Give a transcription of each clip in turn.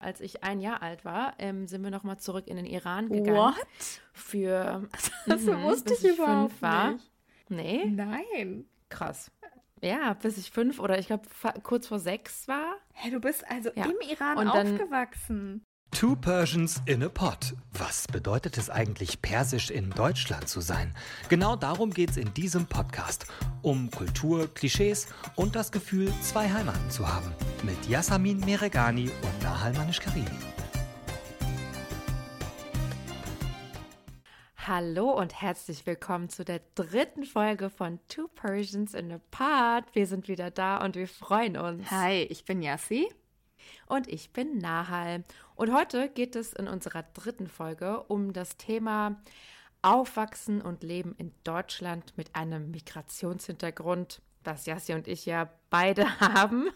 Als ich ein Jahr alt war, ähm, sind wir nochmal zurück in den Iran gegangen. What? Für. Das Mhm, wusste bis ich überhaupt fünf war. nicht. Nee, Nein. krass. Ja, bis ich fünf oder ich glaube kurz vor sechs war. Hey, du bist also Ja. im Iran Und dann- aufgewachsen. Two Persians in a Pot. Was bedeutet es eigentlich, persisch in Deutschland zu sein? Genau darum geht es in diesem Podcast. Um Kultur, Klischees und das Gefühl, zwei Heimaten zu haben. Mit Yasamin Meregani und Nahal Manish-Karimi. Hallo und herzlich willkommen zu der dritten Folge von Two Persians in a Pod. Wir sind wieder da und wir freuen uns. Hi, ich bin Yassi. Und ich bin Nahal. Und heute geht es in unserer dritten Folge um das Thema Aufwachsen und Leben in Deutschland mit einem Migrationshintergrund, was Jassi und ich ja beide haben.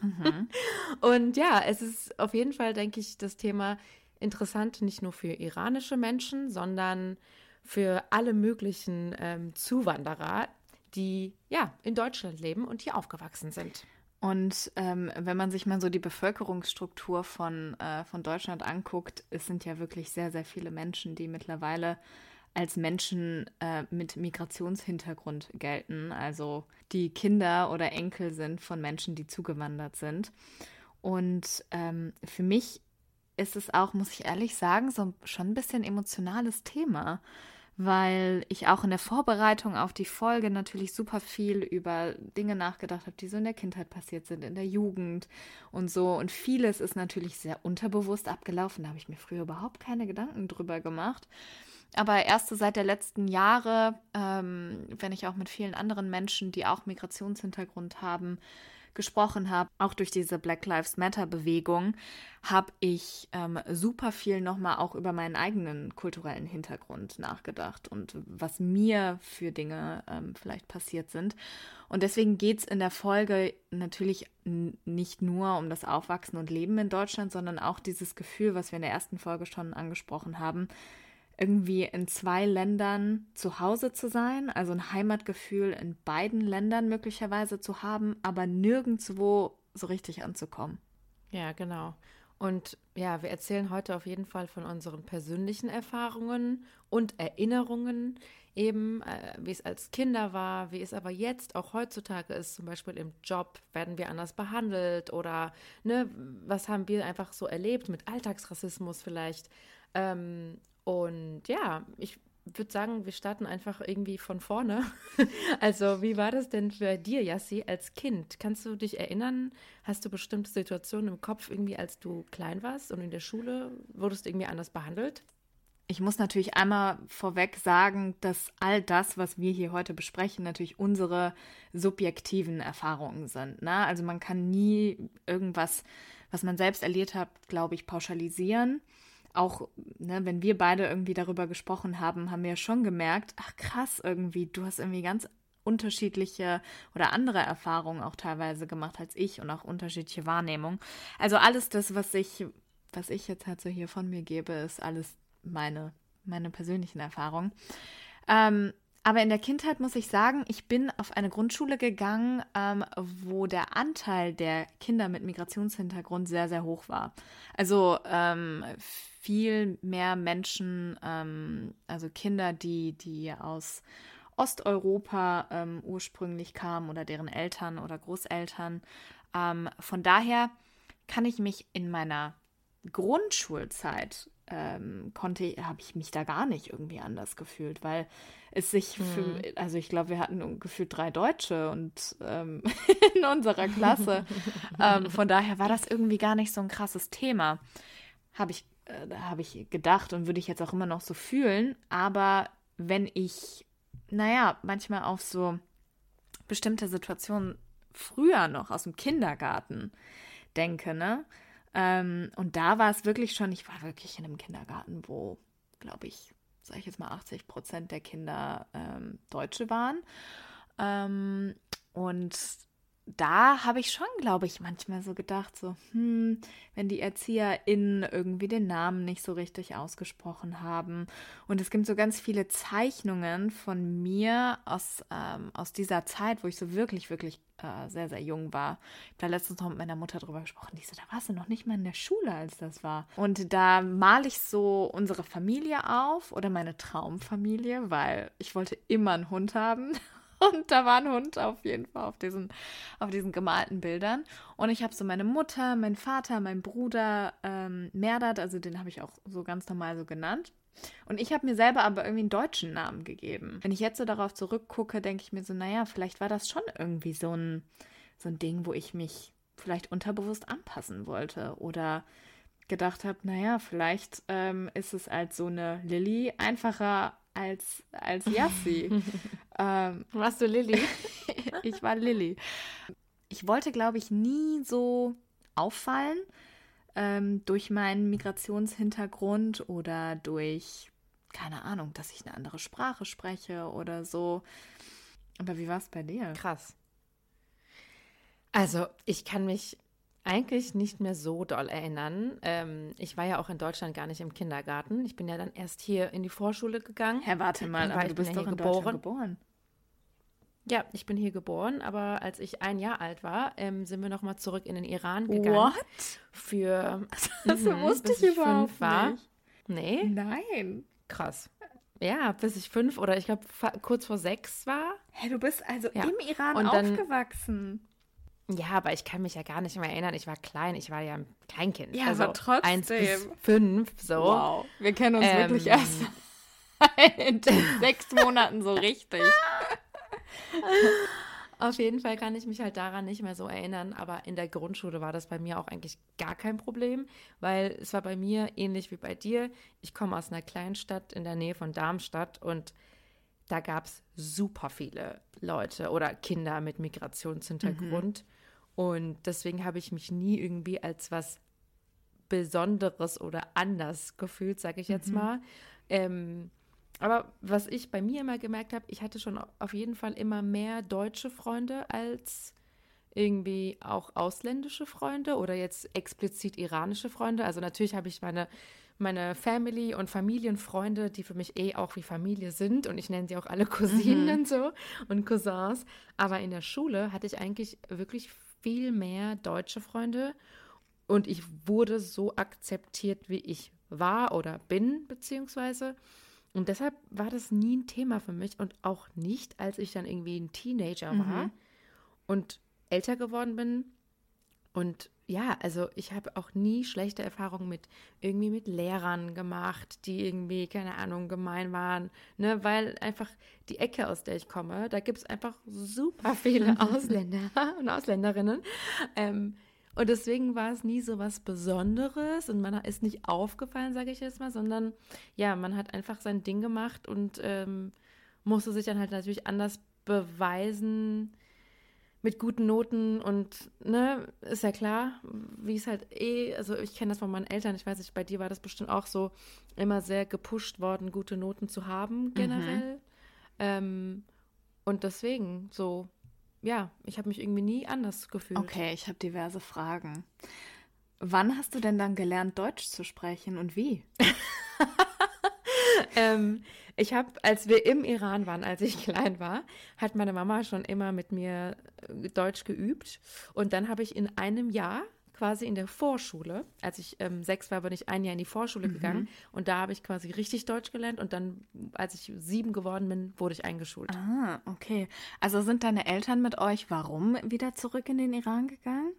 Und ja, es ist auf jeden Fall, denke ich, das Thema interessant, nicht nur für iranische Menschen, sondern für alle möglichen ähm, Zuwanderer, die ja in Deutschland leben und hier aufgewachsen sind. Und ähm, wenn man sich mal so die Bevölkerungsstruktur von, äh, von Deutschland anguckt, es sind ja wirklich sehr, sehr viele Menschen, die mittlerweile als Menschen äh, mit Migrationshintergrund gelten, also die Kinder oder Enkel sind von Menschen, die zugewandert sind. Und ähm, für mich ist es auch, muss ich ehrlich sagen, so schon ein bisschen emotionales Thema, weil ich auch in der Vorbereitung auf die Folge natürlich super viel über Dinge nachgedacht habe, die so in der Kindheit passiert sind, in der Jugend und so. Und vieles ist natürlich sehr unterbewusst abgelaufen. Da habe ich mir früher überhaupt keine Gedanken drüber gemacht. Aber erst so seit der letzten Jahre, ähm, wenn ich auch mit vielen anderen Menschen, die auch Migrationshintergrund haben, gesprochen habe, auch durch diese Black Lives Matter Bewegung, habe ich ähm, super viel nochmal auch über meinen eigenen kulturellen Hintergrund nachgedacht und was mir für Dinge ähm, vielleicht passiert sind. Und deswegen geht es in der Folge natürlich nicht nur um das Aufwachsen und Leben in Deutschland, sondern auch dieses Gefühl, was wir in der ersten Folge schon angesprochen haben, irgendwie in zwei Ländern zu Hause zu sein, also ein Heimatgefühl in beiden Ländern möglicherweise zu haben, aber nirgendwo so richtig anzukommen. Ja, genau. Und ja, wir erzählen heute auf jeden Fall von unseren persönlichen Erfahrungen und Erinnerungen, eben äh, wie es als Kinder war, wie es aber jetzt auch heutzutage ist, zum Beispiel im Job, werden wir anders behandelt oder ne, was haben wir einfach so erlebt mit Alltagsrassismus vielleicht. Ähm, und ja, ich würde sagen, wir starten einfach irgendwie von vorne. Also, wie war das denn für dir, Yassi, als Kind? Kannst du dich erinnern? Hast du bestimmte Situationen im Kopf irgendwie, als du klein warst und in der Schule wurdest du irgendwie anders behandelt? Ich muss natürlich einmal vorweg sagen, dass all das, was wir hier heute besprechen, natürlich unsere subjektiven Erfahrungen sind. Ne? Also man kann nie irgendwas, was man selbst erlebt hat, glaube ich, pauschalisieren. Auch ne, wenn wir beide irgendwie darüber gesprochen haben, haben wir schon gemerkt, ach krass, irgendwie, du hast irgendwie ganz unterschiedliche oder andere Erfahrungen auch teilweise gemacht als ich und auch unterschiedliche Wahrnehmungen. Also alles das, was ich, was ich jetzt halt so hier von mir gebe, ist alles meine, meine persönlichen Erfahrungen. Ähm, aber in der Kindheit muss ich sagen, ich bin auf eine Grundschule gegangen, ähm, wo der Anteil der Kinder mit Migrationshintergrund sehr, sehr hoch war. Also ähm, viel mehr Menschen, ähm, also Kinder, die, die aus Osteuropa ähm, ursprünglich kamen oder deren Eltern oder Großeltern. Ähm, von daher kann ich mich in meiner Grundschulzeit ähm, konnte, habe ich mich da gar nicht irgendwie anders gefühlt, weil es sich für, also ich glaube, wir hatten gefühlt drei Deutsche und ähm, in unserer Klasse. ähm, von daher war das irgendwie gar nicht so ein krasses Thema, habe ich, äh, habe ich gedacht und würde ich jetzt auch immer noch so fühlen. Aber wenn ich, naja, manchmal auf so bestimmte Situationen früher noch aus dem Kindergarten denke, ne? Ähm, und da war es wirklich schon, ich war wirklich in einem Kindergarten, wo, glaube ich, sage ich jetzt mal, 80 Prozent der Kinder ähm, Deutsche waren. Ähm, und da habe ich schon, glaube ich, manchmal so gedacht, so, hm, wenn die ErzieherInnen irgendwie den Namen nicht so richtig ausgesprochen haben. Und es gibt so ganz viele Zeichnungen von mir aus, ähm, aus dieser Zeit, wo ich so wirklich, wirklich äh, sehr, sehr jung war. Ich habe da letztens noch mit meiner Mutter drüber gesprochen. Die so, da warst du noch nicht mal in der Schule, als das war. Und da male ich so unsere Familie auf oder meine Traumfamilie, weil ich wollte immer einen Hund haben. Und da war ein Hund auf jeden Fall auf diesen, auf diesen gemalten Bildern. Und ich habe so meine Mutter, meinen Vater, meinen Bruder ähm, Merdat, also den habe ich auch so ganz normal so genannt. Und ich habe mir selber aber irgendwie einen deutschen Namen gegeben. Wenn ich jetzt so darauf zurückgucke, denke ich mir so, naja, vielleicht war das schon irgendwie so ein, so ein Ding, wo ich mich vielleicht unterbewusst anpassen wollte oder gedacht habe, naja, vielleicht ähm, ist es als so eine Lilly einfacher als, als Yassi. ähm, Warst du Lilly? ich war Lilly. Ich wollte, glaube ich, nie so auffallen ähm, durch meinen Migrationshintergrund oder durch, keine Ahnung, dass ich eine andere Sprache spreche oder so. Aber wie war es bei dir? Krass. Also, ich kann mich eigentlich nicht mehr so doll erinnern. Ähm, ich war ja auch in Deutschland gar nicht im Kindergarten. Ich bin ja dann erst hier in die Vorschule gegangen. Herr, warte mal, aber du bist doch in geboren. geboren. Ja, ich bin hier geboren, aber als ich ein Jahr alt war, ähm, sind wir noch mal zurück in den Iran gegangen. What? Für das mh, wusste ich, ich überhaupt war. nicht. Nee? Nein. Krass. Ja, bis ich fünf oder ich glaube kurz vor sechs war. Hä, du bist also ja. im Iran Und dann, aufgewachsen. Ja, aber ich kann mich ja gar nicht mehr erinnern. Ich war klein, ich war ja ein Kleinkind. Ja, also aber trotzdem. Eins bis fünf, so. Wow, wir kennen uns ähm, wirklich erst in sechs Monaten so richtig. Auf jeden Fall kann ich mich halt daran nicht mehr so erinnern, aber in der Grundschule war das bei mir auch eigentlich gar kein Problem, weil es war bei mir ähnlich wie bei dir. Ich komme aus einer Kleinstadt in der Nähe von Darmstadt und da gab es super viele Leute oder Kinder mit Migrationshintergrund. Mhm. Und deswegen habe ich mich nie irgendwie als was Besonderes oder anders gefühlt, sage ich jetzt mhm. mal. Ähm, aber was ich bei mir immer gemerkt habe, ich hatte schon auf jeden Fall immer mehr deutsche Freunde als irgendwie auch ausländische Freunde oder jetzt explizit iranische Freunde. Also natürlich habe ich meine, meine Family und Familienfreunde, die für mich eh auch wie Familie sind und ich nenne sie auch alle Cousinen mhm. und so und Cousins. Aber in der Schule hatte ich eigentlich wirklich viel mehr deutsche Freunde und ich wurde so akzeptiert, wie ich war oder bin, beziehungsweise. Und deshalb war das nie ein Thema für mich und auch nicht, als ich dann irgendwie ein Teenager war mhm. und älter geworden bin. Und ja, also ich habe auch nie schlechte Erfahrungen mit irgendwie mit Lehrern gemacht, die irgendwie, keine Ahnung, gemein waren, ne, weil einfach die Ecke, aus der ich komme, da gibt es einfach super viele Ausländer und Ausländerinnen. Ähm, und deswegen war es nie so was Besonderes und man ist nicht aufgefallen, sage ich jetzt mal, sondern ja, man hat einfach sein Ding gemacht und ähm, musste sich dann halt natürlich anders beweisen mit guten Noten und ne, ist ja klar, wie es halt eh, also ich kenne das von meinen Eltern, ich weiß nicht, bei dir war das bestimmt auch so, immer sehr gepusht worden, gute Noten zu haben mhm. generell. Mhm. Ähm, und deswegen so ja, ich habe mich irgendwie nie anders gefühlt. Okay, ich habe diverse Fragen. Wann hast du denn dann gelernt, Deutsch zu sprechen und wie? ähm, ich habe, als wir im Iran waren, als ich klein war, hat meine Mama schon immer mit mir äh, Deutsch geübt. Und dann habe ich in einem Jahr quasi in der Vorschule, als ich ähm, sechs war, bin ich ein Jahr in die Vorschule mhm. gegangen und da habe ich quasi richtig Deutsch gelernt und dann, als ich sieben geworden bin, wurde ich eingeschult. Ah, okay. Also sind deine Eltern mit euch warum wieder zurück in den Iran gegangen?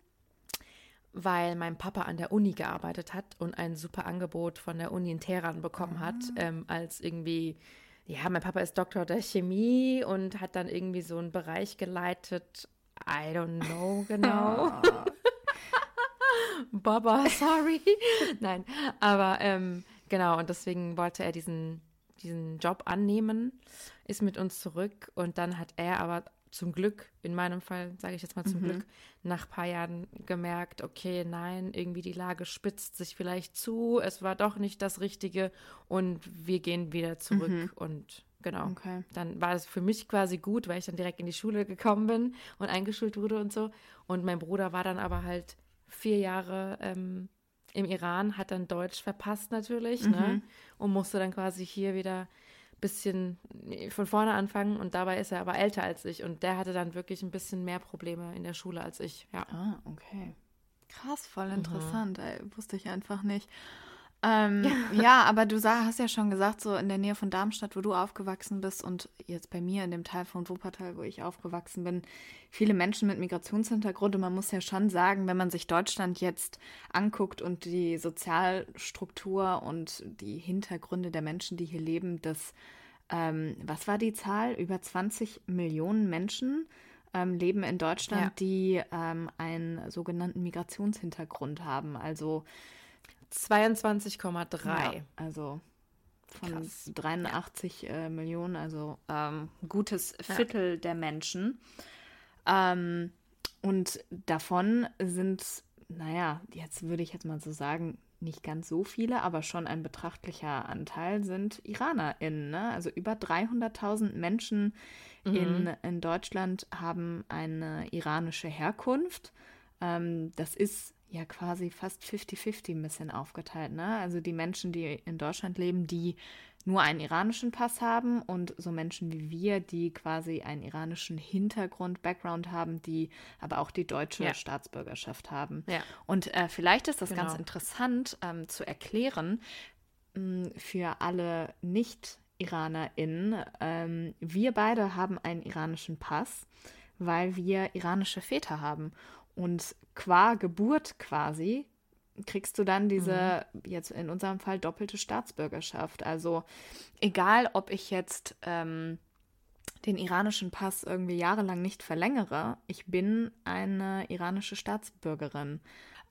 Weil mein Papa an der Uni gearbeitet hat und ein super Angebot von der Uni in Teheran bekommen hat, ähm, als irgendwie, ja, mein Papa ist Doktor der Chemie und hat dann irgendwie so einen Bereich geleitet. I don't know genau. Baba, sorry. Nein, aber ähm, genau, und deswegen wollte er diesen, diesen Job annehmen, ist mit uns zurück und dann hat er aber zum Glück, in meinem Fall sage ich jetzt mal zum mhm. Glück, nach ein paar Jahren gemerkt, okay, nein, irgendwie die Lage spitzt sich vielleicht zu, es war doch nicht das Richtige und wir gehen wieder zurück mhm. und genau. Okay. Dann war es für mich quasi gut, weil ich dann direkt in die Schule gekommen bin und eingeschult wurde und so. Und mein Bruder war dann aber halt vier Jahre ähm, im Iran, hat dann Deutsch verpasst natürlich, ne? mhm. ne? Und musste dann quasi hier wieder bisschen von vorne anfangen und dabei ist er aber älter als ich und der hatte dann wirklich ein bisschen mehr Probleme in der Schule als ich. Ja. Ah, okay. Krass, voll mhm. interessant. Mhm. Ey, wusste ich einfach nicht. Ähm, ja, aber du hast ja schon gesagt, so in der Nähe von Darmstadt, wo du aufgewachsen bist und jetzt bei mir in dem Teil von Wuppertal, wo ich aufgewachsen bin, viele Menschen mit Migrationshintergrund. Und man muss ja schon sagen, wenn man sich Deutschland jetzt anguckt und die Sozialstruktur und die Hintergründe der Menschen, die hier leben, das, ähm, was war die Zahl? Über 20 Millionen Menschen ähm, leben in Deutschland, ja. die ähm, einen sogenannten Migrationshintergrund haben. Also 22,3. Ja, also von Krass. 83 ja. äh, Millionen, also ähm, gutes Viertel ja. der Menschen. Ähm, und davon sind, naja, jetzt würde ich jetzt mal so sagen, nicht ganz so viele, aber schon ein betrachtlicher Anteil sind IranerInnen. Ne? Also über 300.000 Menschen mhm. in, in Deutschland haben eine iranische Herkunft. Ähm, das ist ja quasi fast 50-50 ein bisschen aufgeteilt. Ne? Also die Menschen, die in Deutschland leben, die nur einen iranischen Pass haben und so Menschen wie wir, die quasi einen iranischen Hintergrund, Background haben, die aber auch die deutsche ja. Staatsbürgerschaft haben. Ja. Und äh, vielleicht ist das genau. ganz interessant ähm, zu erklären mh, für alle Nicht-IranerInnen. Ähm, wir beide haben einen iranischen Pass, weil wir iranische Väter haben. Und qua Geburt quasi kriegst du dann diese, mhm. jetzt in unserem Fall, doppelte Staatsbürgerschaft. Also egal, ob ich jetzt ähm, den iranischen Pass irgendwie jahrelang nicht verlängere, ich bin eine iranische Staatsbürgerin.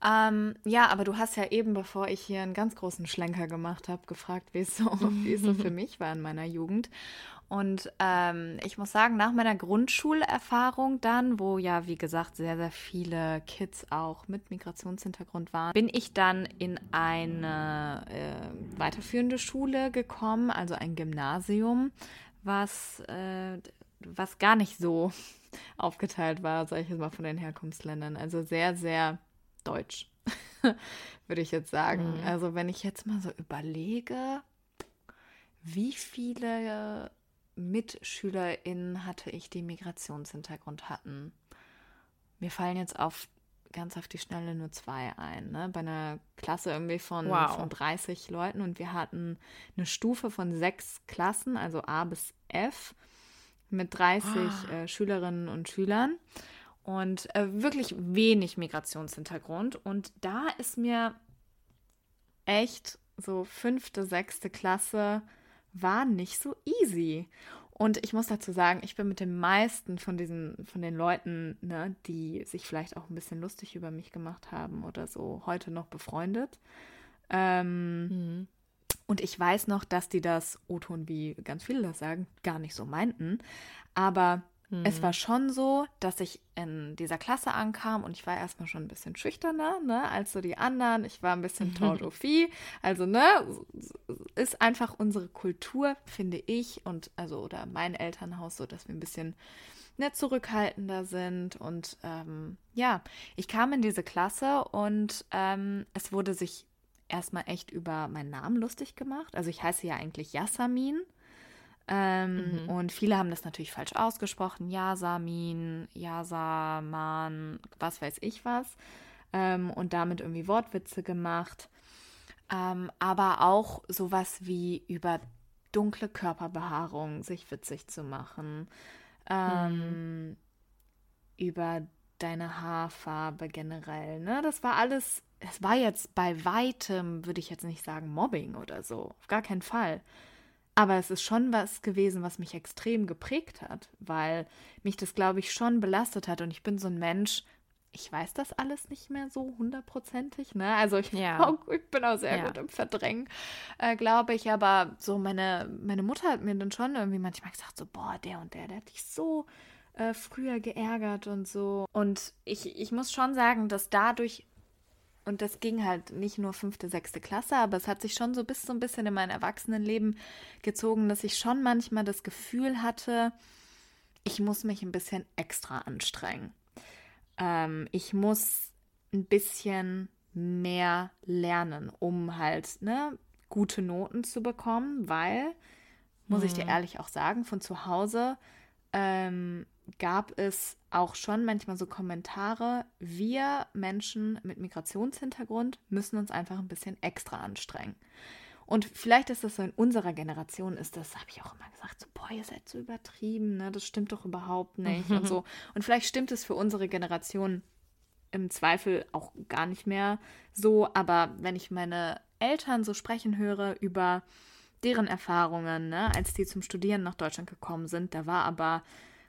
Ähm, ja, aber du hast ja eben, bevor ich hier einen ganz großen Schlenker gemacht habe, gefragt, wie es so, wie es so für mich war in meiner Jugend. Und ähm, ich muss sagen, nach meiner Grundschulerfahrung dann, wo ja, wie gesagt, sehr, sehr viele Kids auch mit Migrationshintergrund waren, bin ich dann in eine äh, weiterführende Schule gekommen, also ein Gymnasium, was, äh, was gar nicht so aufgeteilt war, sage ich jetzt mal, von den Herkunftsländern. Also sehr, sehr deutsch, würde ich jetzt sagen. Mhm. Also wenn ich jetzt mal so überlege, wie viele MitschülerInnen hatte ich, die Migrationshintergrund hatten. Mir fallen jetzt auf ganz auf die Schnelle nur zwei ein. Ne? Bei einer Klasse irgendwie von, wow. von 30 Leuten und wir hatten eine Stufe von sechs Klassen, also A bis F, mit 30 ah. äh, Schülerinnen und Schülern und äh, wirklich wenig Migrationshintergrund. Und da ist mir echt so fünfte, sechste Klasse war nicht so easy. Und ich muss dazu sagen, ich bin mit den meisten von diesen, von den Leuten, ne, die sich vielleicht auch ein bisschen lustig über mich gemacht haben oder so, heute noch befreundet. Ähm, mhm. Und ich weiß noch, dass die das, O-Ton, wie ganz viele das sagen, gar nicht so meinten. Aber Mhm. Es war schon so, dass ich in dieser Klasse ankam und ich war erstmal schon ein bisschen schüchterner, ne, als so die anderen. Ich war ein bisschen Tordophi. Also, ne, ist einfach unsere Kultur, finde ich, und also, oder mein Elternhaus so, dass wir ein bisschen ne, zurückhaltender sind. Und ähm, ja, ich kam in diese Klasse und ähm, es wurde sich erstmal echt über meinen Namen lustig gemacht. Also ich heiße ja eigentlich Yasamin. Ähm, mhm. Und viele haben das natürlich falsch ausgesprochen. Yasamin, Yasaman, was weiß ich was. Ähm, und damit irgendwie Wortwitze gemacht. Ähm, aber auch sowas wie über dunkle Körperbehaarung sich witzig zu machen. Ähm, mhm. Über deine Haarfarbe generell. Ne? Das war alles, es war jetzt bei weitem, würde ich jetzt nicht sagen, Mobbing oder so. Auf gar keinen Fall. Aber es ist schon was gewesen, was mich extrem geprägt hat, weil mich das, glaube ich, schon belastet hat. Und ich bin so ein Mensch, ich weiß das alles nicht mehr so hundertprozentig, ne? Also ich, ja. ich bin auch sehr ja. gut im Verdrängen, äh, glaube ich. Aber so meine, meine Mutter hat mir dann schon irgendwie manchmal gesagt, so, boah, der und der, der hat dich so äh, früher geärgert und so. Und ich, ich muss schon sagen, dass dadurch und das ging halt nicht nur fünfte, sechste Klasse, aber es hat sich schon so bis so ein bisschen in mein Erwachsenenleben gezogen, dass ich schon manchmal das Gefühl hatte, ich muss mich ein bisschen extra anstrengen. Ähm, ich muss ein bisschen mehr lernen, um halt ne, gute Noten zu bekommen, weil muss ich dir ehrlich auch sagen, von zu Hause ähm, gab es auch schon manchmal so Kommentare, wir Menschen mit Migrationshintergrund müssen uns einfach ein bisschen extra anstrengen. Und vielleicht ist das so in unserer Generation, ist das, habe ich auch immer gesagt, so, boah, ihr seid so übertrieben, ne? Das stimmt doch überhaupt nicht und so. Und vielleicht stimmt es für unsere Generation im Zweifel auch gar nicht mehr so, aber wenn ich meine Eltern so sprechen höre über deren Erfahrungen, ne, als die zum Studieren nach Deutschland gekommen sind, da war aber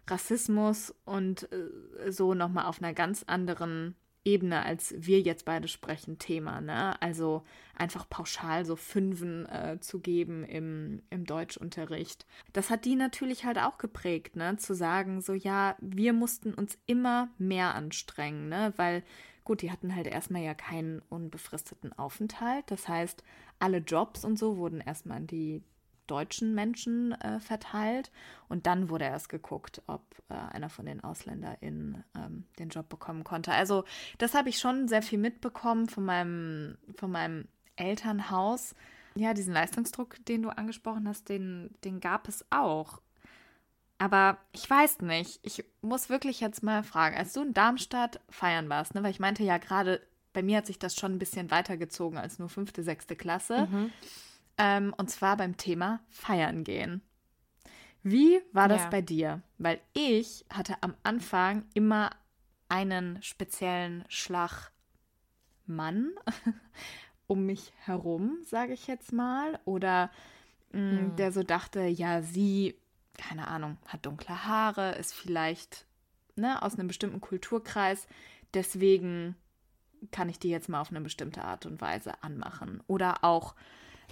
Rassismus und äh, so nochmal auf einer ganz anderen Ebene, als wir jetzt beide sprechen, Thema. Ne? Also einfach pauschal so Fünfen äh, zu geben im, im Deutschunterricht. Das hat die natürlich halt auch geprägt, ne? Zu sagen, so ja, wir mussten uns immer mehr anstrengen, ne? Weil, gut, die hatten halt erstmal ja keinen unbefristeten Aufenthalt. Das heißt, alle Jobs und so wurden erstmal an die deutschen Menschen äh, verteilt. Und dann wurde erst geguckt, ob äh, einer von den AusländerInnen ähm, den Job bekommen konnte. Also das habe ich schon sehr viel mitbekommen von meinem, von meinem Elternhaus. Ja, diesen Leistungsdruck, den du angesprochen hast, den, den gab es auch. Aber ich weiß nicht. Ich muss wirklich jetzt mal fragen, als du in Darmstadt feiern warst, ne, weil ich meinte ja gerade, bei mir hat sich das schon ein bisschen weitergezogen als nur fünfte, sechste Klasse. Mhm. Ähm, und zwar beim Thema Feiern gehen. Wie war das ja. bei dir? Weil ich hatte am Anfang immer einen speziellen Schlagmann um mich herum, sage ich jetzt mal. Oder mh, mm, hm. der so dachte, ja, sie, keine Ahnung, hat dunkle Haare, ist vielleicht ne, aus einem bestimmten Kulturkreis. Deswegen kann ich die jetzt mal auf eine bestimmte Art und Weise anmachen. Oder auch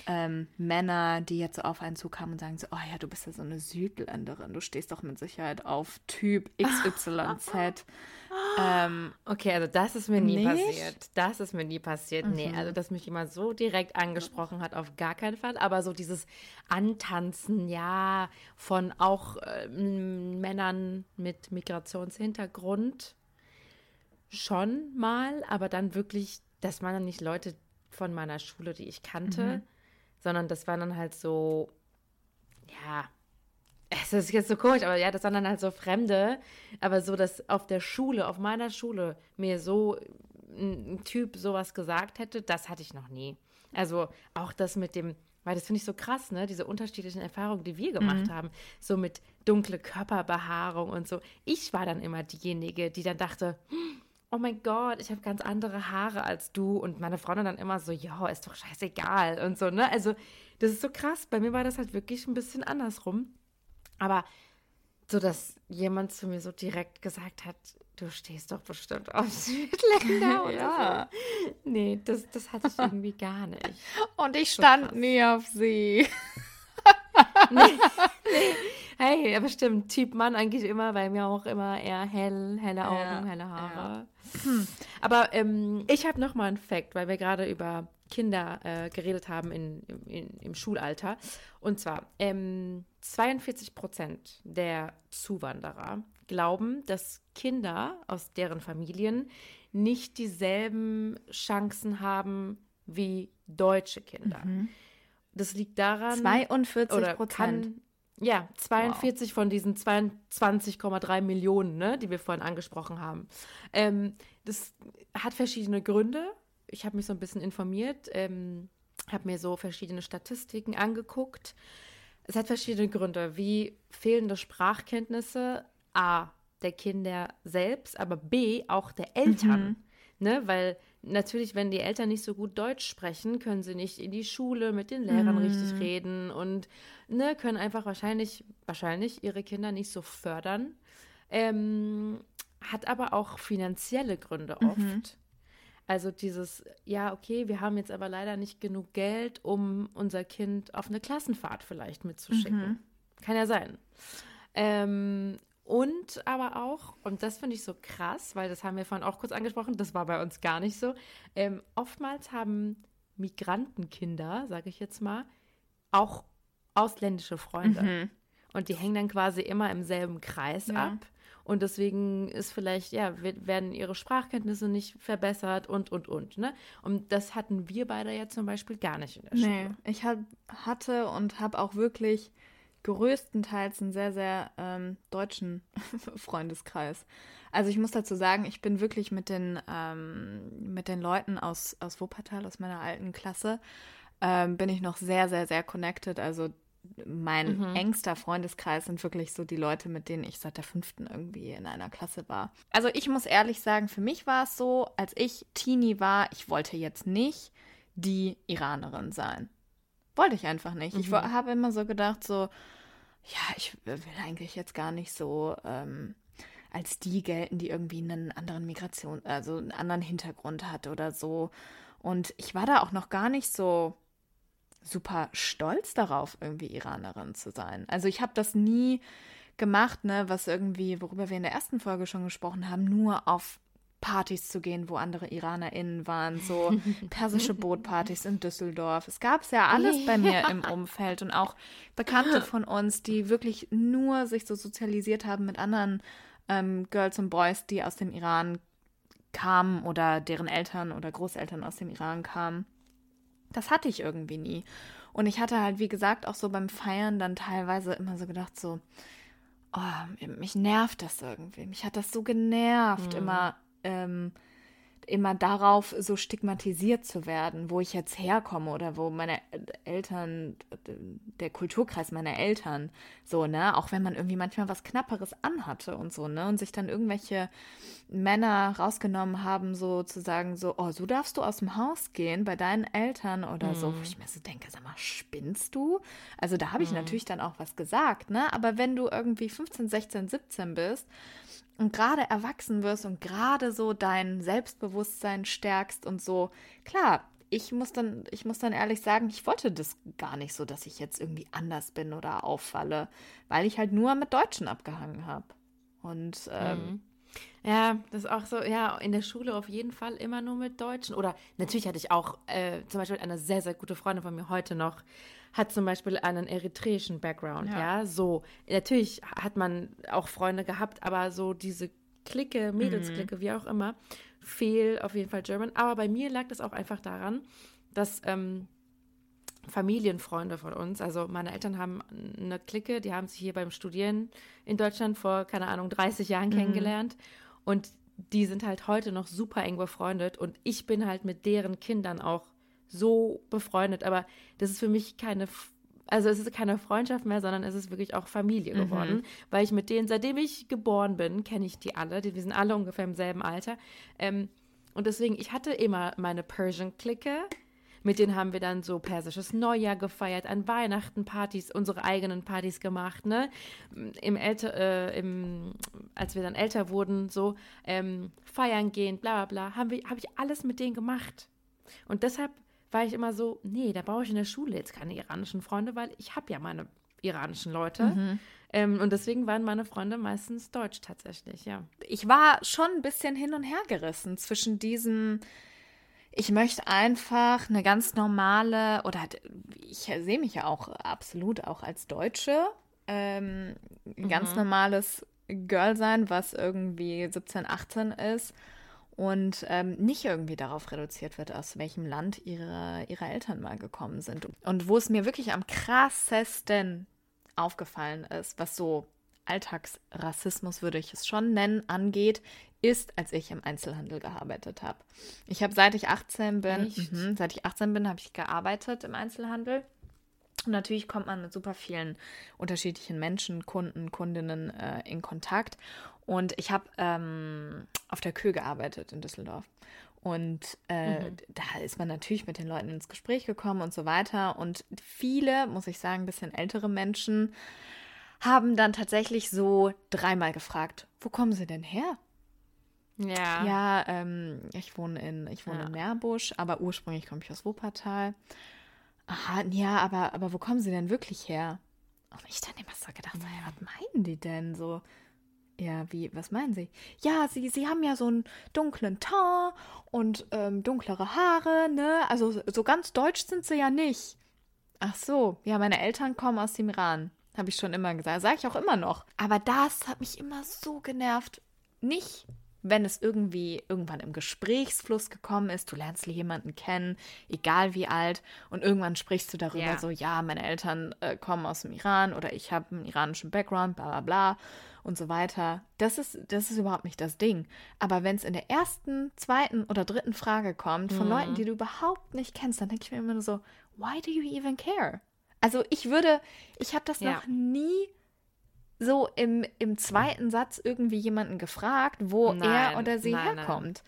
ähm, Männer, die jetzt so auf einen zukamen und sagen so, oh ja, du bist ja so eine Südländerin, du stehst doch mit Sicherheit auf Typ XYZ. ähm, okay, also das ist mir nie nicht? passiert. Das ist mir nie passiert. Mhm. Nee, also dass mich jemand so direkt angesprochen hat, auf gar keinen Fall. Aber so dieses Antanzen, ja, von auch äh, Männern mit Migrationshintergrund schon mal, aber dann wirklich, dass man dann nicht Leute von meiner Schule, die ich kannte, mhm sondern das waren dann halt so, ja, es ist jetzt so komisch, aber ja, das waren dann halt so Fremde, aber so, dass auf der Schule, auf meiner Schule mir so ein Typ sowas gesagt hätte, das hatte ich noch nie. Also auch das mit dem, weil das finde ich so krass, ne? Diese unterschiedlichen Erfahrungen, die wir gemacht mhm. haben, so mit dunkle Körperbehaarung und so. Ich war dann immer diejenige, die dann dachte, hm, oh mein Gott, ich habe ganz andere Haare als du. Und meine Freundin dann immer so, ja, ist doch scheißegal und so, ne? Also, das ist so krass. Bei mir war das halt wirklich ein bisschen andersrum. Aber so, dass jemand zu mir so direkt gesagt hat, du stehst doch bestimmt auf Südländer oder ja. so. Nee, das, das hatte ich irgendwie gar nicht. Und ich stand so nie auf sie. nee, nee. Hey, aber stimmt, Typ Mann eigentlich immer, bei mir auch immer eher hell, helle Augen, ja, helle Haare. Ja. Hm. Aber ähm, ich habe noch mal einen Fakt, weil wir gerade über Kinder äh, geredet haben in, in, im Schulalter. Und zwar, ähm, 42 Prozent der Zuwanderer glauben, dass Kinder aus deren Familien nicht dieselben Chancen haben wie deutsche Kinder. Mhm. Das liegt daran. 42 Prozent. Ja, 42 wow. von diesen 22,3 Millionen, ne, die wir vorhin angesprochen haben. Ähm, das hat verschiedene Gründe. Ich habe mich so ein bisschen informiert, ähm, habe mir so verschiedene Statistiken angeguckt. Es hat verschiedene Gründe, wie fehlende Sprachkenntnisse A der Kinder selbst, aber B auch der Eltern. Mhm. Ne, weil natürlich, wenn die Eltern nicht so gut Deutsch sprechen, können sie nicht in die Schule mit den Lehrern mm. richtig reden und ne, können einfach wahrscheinlich, wahrscheinlich ihre Kinder nicht so fördern. Ähm, hat aber auch finanzielle Gründe mhm. oft. Mhm. Also dieses, ja, okay, wir haben jetzt aber leider nicht genug Geld, um unser Kind auf eine Klassenfahrt vielleicht mitzuschicken. Mhm. Kann ja sein. Ähm, und aber auch, und das finde ich so krass, weil das haben wir vorhin auch kurz angesprochen, das war bei uns gar nicht so. Ähm, oftmals haben Migrantenkinder, sage ich jetzt mal, auch ausländische Freunde. Mhm. Und die hängen dann quasi immer im selben Kreis ja. ab. Und deswegen ist vielleicht, ja, werden ihre Sprachkenntnisse nicht verbessert und, und, und. Ne? Und das hatten wir beide ja zum Beispiel gar nicht in der Schule. Nee, ich hab, hatte und habe auch wirklich größtenteils einen sehr, sehr ähm, deutschen Freundeskreis. Also ich muss dazu sagen, ich bin wirklich mit den, ähm, mit den Leuten aus, aus Wuppertal, aus meiner alten Klasse, ähm, bin ich noch sehr, sehr, sehr connected. Also mein mhm. engster Freundeskreis sind wirklich so die Leute, mit denen ich seit der fünften irgendwie in einer Klasse war. Also ich muss ehrlich sagen, für mich war es so, als ich Teenie war, ich wollte jetzt nicht die Iranerin sein. Wollte ich einfach nicht. Mhm. Ich habe immer so gedacht, so, ja, ich will eigentlich jetzt gar nicht so ähm, als die gelten, die irgendwie einen anderen Migration, also einen anderen Hintergrund hat oder so. Und ich war da auch noch gar nicht so super stolz darauf, irgendwie Iranerin zu sein. Also ich habe das nie gemacht, ne, was irgendwie, worüber wir in der ersten Folge schon gesprochen haben, nur auf Partys zu gehen, wo andere IranerInnen waren, so persische Bootpartys in Düsseldorf. Es gab es ja alles bei mir im Umfeld und auch Bekannte von uns, die wirklich nur sich so sozialisiert haben mit anderen ähm, Girls und Boys, die aus dem Iran kamen oder deren Eltern oder Großeltern aus dem Iran kamen. Das hatte ich irgendwie nie. Und ich hatte halt, wie gesagt, auch so beim Feiern dann teilweise immer so gedacht, so, oh, mich nervt das irgendwie. Mich hat das so genervt, mhm. immer ähm, immer darauf so stigmatisiert zu werden, wo ich jetzt herkomme oder wo meine Eltern, der Kulturkreis meiner Eltern, so, ne, auch wenn man irgendwie manchmal was Knapperes anhatte und so, ne, und sich dann irgendwelche Männer rausgenommen haben, so zu sagen, so, oh, so darfst du aus dem Haus gehen bei deinen Eltern oder mhm. so, wo ich mir so denke, sag mal, spinnst du? Also da habe ich mhm. natürlich dann auch was gesagt, ne, aber wenn du irgendwie 15, 16, 17 bist, und gerade erwachsen wirst und gerade so dein Selbstbewusstsein stärkst und so, klar, ich muss dann, ich muss dann ehrlich sagen, ich wollte das gar nicht so, dass ich jetzt irgendwie anders bin oder auffalle, weil ich halt nur mit Deutschen abgehangen habe. Und ähm, mhm. Ja, das ist auch so, ja, in der Schule auf jeden Fall immer nur mit Deutschen. Oder natürlich hatte ich auch äh, zum Beispiel eine sehr, sehr gute Freundin von mir heute noch, hat zum Beispiel einen eritreischen Background, ja. ja. So, natürlich hat man auch Freunde gehabt, aber so diese Clique, Mädelsklicke, mhm. wie auch immer, fehl auf jeden Fall German. Aber bei mir lag das auch einfach daran, dass ähm, Familienfreunde von uns, also meine Eltern haben eine Clique, die haben sich hier beim Studieren in Deutschland vor, keine Ahnung, 30 Jahren mhm. kennengelernt. Und die sind halt heute noch super eng befreundet und ich bin halt mit deren Kindern auch so befreundet, aber das ist für mich keine, also es ist keine Freundschaft mehr, sondern es ist wirklich auch Familie mhm. geworden, mhm. weil ich mit denen, seitdem ich geboren bin, kenne ich die alle, die, wir sind alle ungefähr im selben Alter. Ähm, und deswegen, ich hatte immer meine Persian-Clique, mit denen haben wir dann so persisches Neujahr gefeiert, an Weihnachten Partys, unsere eigenen Partys gemacht, ne? Im älter, äh, im, als wir dann älter wurden, so ähm, feiern gehen, bla bla bla, haben wir, habe ich alles mit denen gemacht. Und deshalb war ich immer so, nee, da brauche ich in der Schule jetzt keine iranischen Freunde, weil ich habe ja meine iranischen Leute. Mhm. Ähm, und deswegen waren meine Freunde meistens deutsch tatsächlich, ja. Ich war schon ein bisschen hin und her gerissen zwischen diesem, ich möchte einfach eine ganz normale, oder ich sehe mich ja auch absolut auch als Deutsche, ähm, ein mhm. ganz normales Girl sein, was irgendwie 17, 18 ist und ähm, nicht irgendwie darauf reduziert wird, aus welchem Land ihre, ihre Eltern mal gekommen sind. Und wo es mir wirklich am krassesten aufgefallen ist, was so Alltagsrassismus würde ich es schon nennen, angeht, ist, als ich im Einzelhandel gearbeitet habe. Ich habe seit ich 18 bin, mh, seit ich 18 bin, habe ich gearbeitet im Einzelhandel. Und natürlich kommt man mit super vielen unterschiedlichen Menschen, Kunden, Kundinnen äh, in Kontakt. Und ich habe ähm, auf der Kö gearbeitet in Düsseldorf. Und äh, mhm. da ist man natürlich mit den Leuten ins Gespräch gekommen und so weiter. Und viele, muss ich sagen, ein bisschen ältere Menschen haben dann tatsächlich so dreimal gefragt, wo kommen sie denn her? Ja. Ja, ähm, ich wohne in, ich wohne ja. in Meerbusch, aber ursprünglich komme ich aus Wuppertal. Aha, ja, aber, aber wo kommen sie denn wirklich her? Und ich dann immer so gedacht, ja. was meinen die denn so? Ja, wie, was meinen Sie? Ja, Sie, Sie haben ja so einen dunklen Teint und ähm, dunklere Haare, ne? Also so ganz deutsch sind Sie ja nicht. Ach so, ja, meine Eltern kommen aus dem Iran. Habe ich schon immer gesagt. Sage ich auch immer noch. Aber das hat mich immer so genervt. Nicht wenn es irgendwie irgendwann im Gesprächsfluss gekommen ist, du lernst jemanden kennen, egal wie alt, und irgendwann sprichst du darüber Ja. so, ja, meine Eltern äh, kommen aus dem Iran oder ich habe einen iranischen Background, bla bla bla und so weiter. Das ist, das ist überhaupt nicht das Ding. Aber wenn es in der ersten, zweiten oder dritten Frage kommt von Leuten, die du überhaupt nicht kennst, dann denke ich mir immer nur so, why do you even care? Also ich würde, ich habe das Ja. noch nie so im, im zweiten Satz irgendwie jemanden gefragt, wo er Nein, oder sie nein, nein. herkommt.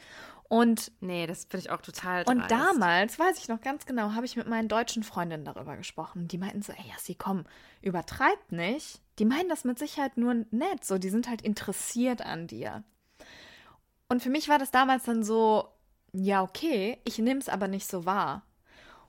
Und, Nee, das finde ich auch total und dreist. damals, weiß ich noch ganz genau, habe ich mit meinen deutschen Freundinnen darüber gesprochen. Die meinten so, ey, Jassi, komm, übertreib nicht. Die meinen das mit Sicherheit nur nett, so, die sind halt interessiert an dir. Und für mich war das damals dann so, ja, okay, ich nehme es aber nicht so wahr.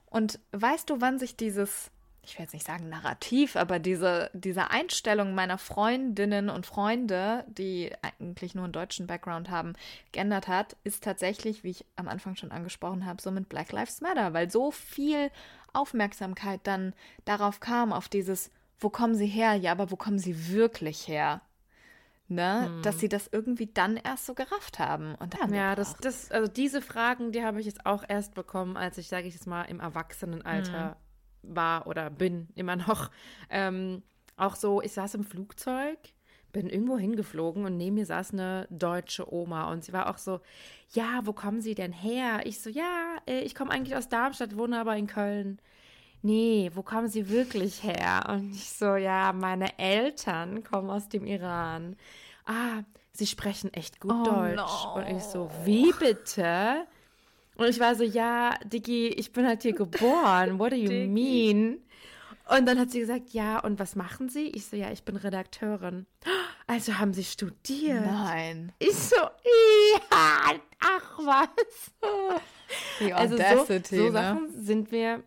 Und weißt du, wann sich dieses, ich will jetzt nicht sagen Narrativ, aber diese, diese Einstellung meiner Freundinnen und Freunde, die eigentlich nur einen deutschen Background haben, geändert hat, ist tatsächlich, wie ich am Anfang schon angesprochen habe, so mit Black Lives Matter, weil so viel Aufmerksamkeit dann darauf kam, auf dieses, wo kommen sie her? Ja, aber wo kommen sie wirklich her? Ne? Hm. Dass sie das irgendwie dann erst so gerafft haben. Und dann Ja, das, das, also diese Fragen, die habe ich jetzt auch erst bekommen, als ich, sage ich jetzt mal, im Erwachsenenalter war oder bin immer noch. Ähm, auch so, ich saß im Flugzeug, bin irgendwo hingeflogen und neben mir saß eine deutsche Oma und sie war auch so, ja, wo kommen Sie denn her? Ich so, ja, äh, ich komme eigentlich aus Darmstadt, wohne aber in Köln. Nee, wo kommen Sie wirklich her? Und ich so, ja, meine Eltern kommen aus dem Iran. Ah, Sie sprechen echt gut Oh, Deutsch. no. Und ich so, wie bitte? Und ich war so, ja, Digi, ich bin halt hier geboren. What do you Diggi. mean? Und dann hat sie gesagt, ja, und was machen Sie? Ich so, ja, ich bin Redakteurin. Also haben Sie studiert? Nein. Ich so, ja, ach was. Die Also so, Audacity, so ne? Sachen sind wir,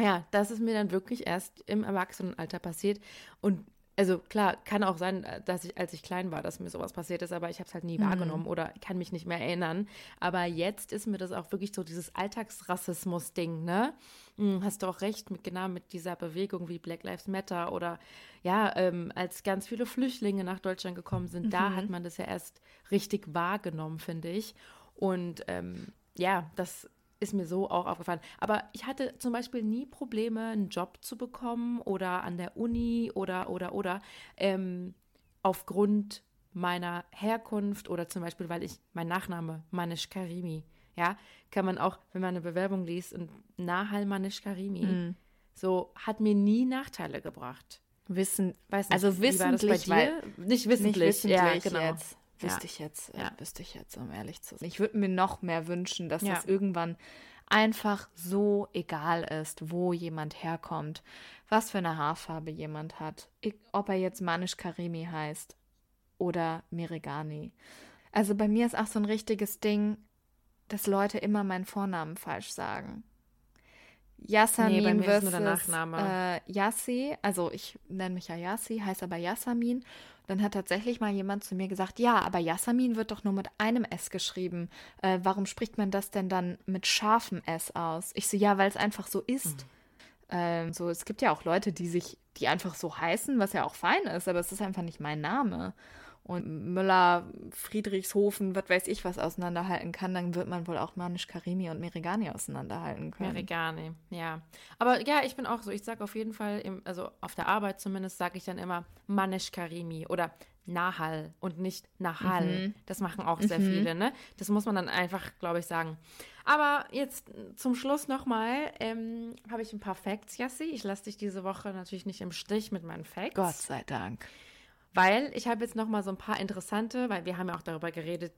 ja, das ist mir dann wirklich erst im Erwachsenenalter passiert. Und also klar, kann auch sein, dass ich, als ich klein war, dass mir sowas passiert ist, aber ich habe es halt nie wahrgenommen oder kann mich nicht mehr erinnern. Aber jetzt ist mir das auch wirklich so dieses Alltagsrassismus-Ding, ne? Hm, Hast du auch recht, mit, genau mit dieser Bewegung wie Black Lives Matter oder ja, ähm, als ganz viele Flüchtlinge nach Deutschland gekommen sind, da hat man das ja erst richtig wahrgenommen, finde ich. Und ähm, ja, das ist mir so auch aufgefallen. Aber ich hatte zum Beispiel nie Probleme, einen Job zu bekommen oder an der Uni oder, oder, oder, ähm, aufgrund meiner Herkunft oder zum Beispiel, weil ich, mein Nachname, Manish Karimi, ja, kann man auch, wenn man eine Bewerbung liest, und Nahal Manish Karimi, so, hat mir nie Nachteile gebracht. Wissen, Weiß nicht, also wissentlich, dir? weil Nicht wissentlich, nicht wissentlich ja, genau. jetzt. Ja. Wüsste ich jetzt, äh, Ja. wüsste ich jetzt, um ehrlich zu sein. Ich würde mir noch mehr wünschen, dass Ja. das irgendwann einfach so egal ist, wo jemand herkommt, was für eine Haarfarbe jemand hat, ich, ob er jetzt Manish Karimi heißt oder Mirigani. Also bei mir ist auch so ein richtiges Ding, dass Leute immer meinen Vornamen falsch sagen. Yasamin Nee, versus. Äh, Yassi, also ich nenne mich ja Yassi, heißt aber Yasamin. Dann hat tatsächlich mal jemand zu mir gesagt, ja, aber Yasamin wird doch nur mit einem S geschrieben. Äh, warum spricht man das denn dann mit scharfem S aus? Ich so, ja, weil es einfach so ist. Ähm, so, es gibt ja auch Leute, die sich, die einfach so heißen, was ja auch fein ist, aber es ist einfach nicht mein Name. Und Müller, Friedrichshofen, was weiß ich, was auseinanderhalten kann, dann wird man wohl auch Manisch Karimi und Merigani auseinanderhalten können. Merigani, ja. Aber ja, ich bin auch so, ich sage auf jeden Fall, im, also auf der Arbeit zumindest, sage ich dann immer Manish Karimi oder Nahal und nicht Nahal. Mhm. Das machen auch sehr viele, ne? Das muss man dann einfach, glaube ich, sagen. Aber jetzt zum Schluss nochmal, ähm, habe ich ein paar Facts, Yassi. Ich lasse dich diese Woche natürlich nicht im Stich mit meinen Facts. Gott sei Dank. Weil ich habe jetzt noch mal so ein paar interessante, weil wir haben ja auch darüber geredet,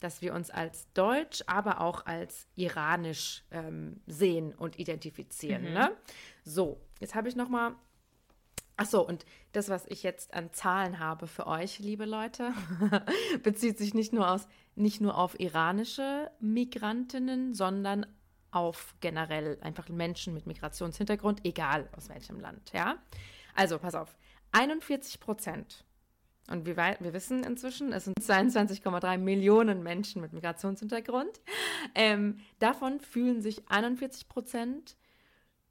dass wir uns als deutsch, aber auch als iranisch ähm, sehen und identifizieren. Ne? So, jetzt habe ich noch mal. Ach so, und das, was ich jetzt an Zahlen habe für euch, liebe Leute, bezieht sich nicht nur, aus, nicht nur auf iranische Migrantinnen, sondern auf generell einfach Menschen mit Migrationshintergrund, egal aus welchem Land, ja? Also, pass auf, 41 Prozent und wir, wir wissen inzwischen, es sind 22,3 Millionen Menschen mit Migrationshintergrund. Ähm, davon fühlen sich 41 Prozent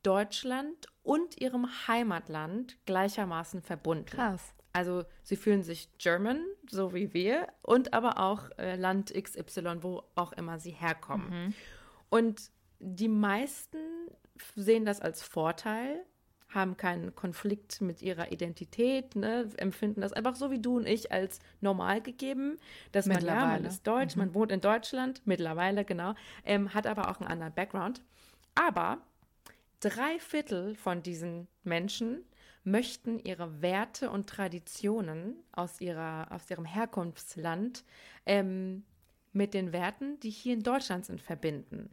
Deutschland und ihrem Heimatland gleichermaßen verbunden. Krass. Also sie fühlen sich German, so wie wir, und aber auch äh, Land XY, wo auch immer sie herkommen. Mhm. Und die meisten sehen das als Vorteil, haben keinen Konflikt mit ihrer Identität, ne, empfinden das einfach so wie du und ich als normal gegeben, dass man ja, man Mittlerweile. ist deutsch, man wohnt in Deutschland, mittlerweile, genau, ähm, hat aber auch einen anderen Background. Aber drei Viertel von diesen Menschen möchten ihre Werte und Traditionen aus, ihrer, aus ihrem Herkunftsland ähm, mit den Werten, die hier in Deutschland sind, verbinden.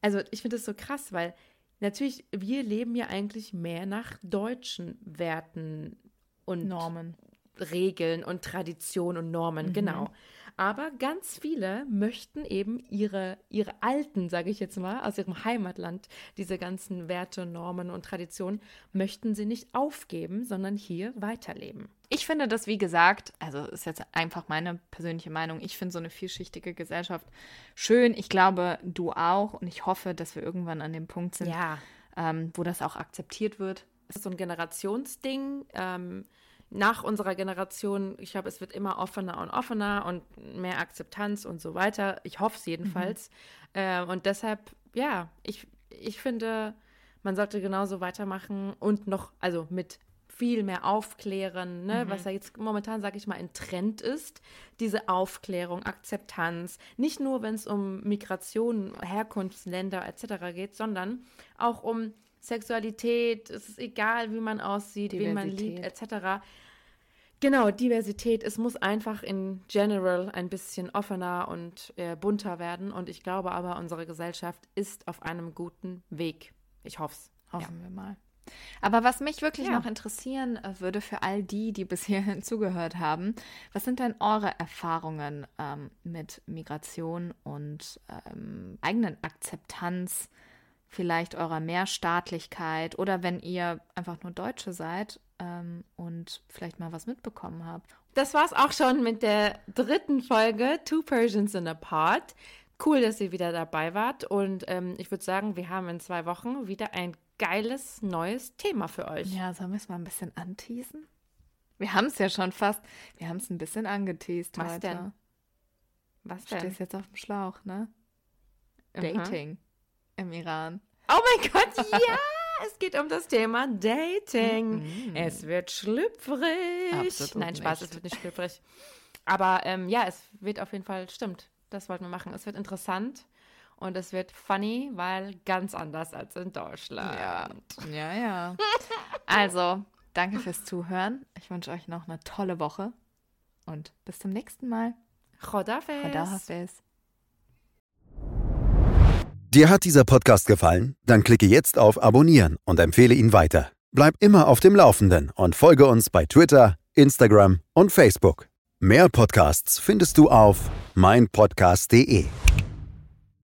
Also ich finde das so krass, weil natürlich, wir leben ja eigentlich mehr nach deutschen Werten und Normen. Regeln und Traditionen und Normen, genau. Aber ganz viele möchten eben ihre, ihre alten, sage ich jetzt mal, aus ihrem Heimatland, diese ganzen Werte, Normen und Traditionen, möchten sie nicht aufgeben, sondern hier weiterleben. Ich finde das, wie gesagt, also ist jetzt einfach meine persönliche Meinung, ich finde so eine vielschichtige Gesellschaft schön. Ich glaube, du auch. Und ich hoffe, dass wir irgendwann an dem Punkt sind, Ja. ähm, wo das auch akzeptiert wird. Es ist so ein Generationsding. Ähm, nach unserer Generation, ich glaube, es wird immer offener und offener und mehr Akzeptanz und so weiter. Ich hoffe es jedenfalls. Äh, und deshalb, ja, ich, ich finde, man sollte genauso weitermachen und noch, also mit viel mehr aufklären, ne? was ja jetzt momentan, sage ich mal, ein Trend ist, diese Aufklärung, Akzeptanz, nicht nur, wenn es um Migration, Herkunftsländer etc. geht, sondern auch um Sexualität, es ist egal, wie man aussieht, wen man liebt, etc. Genau, Diversität, es muss einfach in general ein bisschen offener und äh, bunter werden und ich glaube aber, unsere Gesellschaft ist auf einem guten Weg. Ich hoffe es. Hoffen wir mal. Aber was mich wirklich Ja. noch interessieren äh, würde für all die, die bis hierhin zugehört haben, was sind denn eure Erfahrungen ähm, mit Migration und ähm, eigenen Akzeptanz, vielleicht eurer Mehrstaatlichkeit oder wenn ihr einfach nur Deutsche seid ähm, und vielleicht mal was mitbekommen habt? Das war's auch schon mit der dritten Folge Two Persians in a Pod. Cool, dass ihr wieder dabei wart und ähm, ich würde sagen, wir haben in zwei Wochen wieder ein geiles neues Thema für euch. Ja, sollen wir es mal ein bisschen anteasen? Wir haben es ja schon fast, wir haben es ein bisschen angeteased Was heute. denn? Was Du stehst jetzt auf dem Schlauch, ne? Dating im Iran. Oh mein Gott, ja! Es geht um das Thema Dating. Mhm. Es wird schlüpfrig. Absolut Nein, Spaß, nicht. es wird nicht schlüpfrig. Aber ähm, ja, es wird auf jeden Fall, stimmt, das wollten wir machen. Es wird interessant und es wird funny, weil ganz anders als in Deutschland. Ja, ja, ja. Also, danke fürs Zuhören. Ich wünsche euch noch eine tolle Woche und bis zum nächsten Mal. Chodafes. Hafiz. Dir hat dieser Podcast gefallen? Dann klicke jetzt auf Abonnieren und empfehle ihn weiter. Bleib immer auf dem Laufenden und folge uns bei Twitter, Instagram und Facebook. Mehr Podcasts findest du auf meinpodcast.de.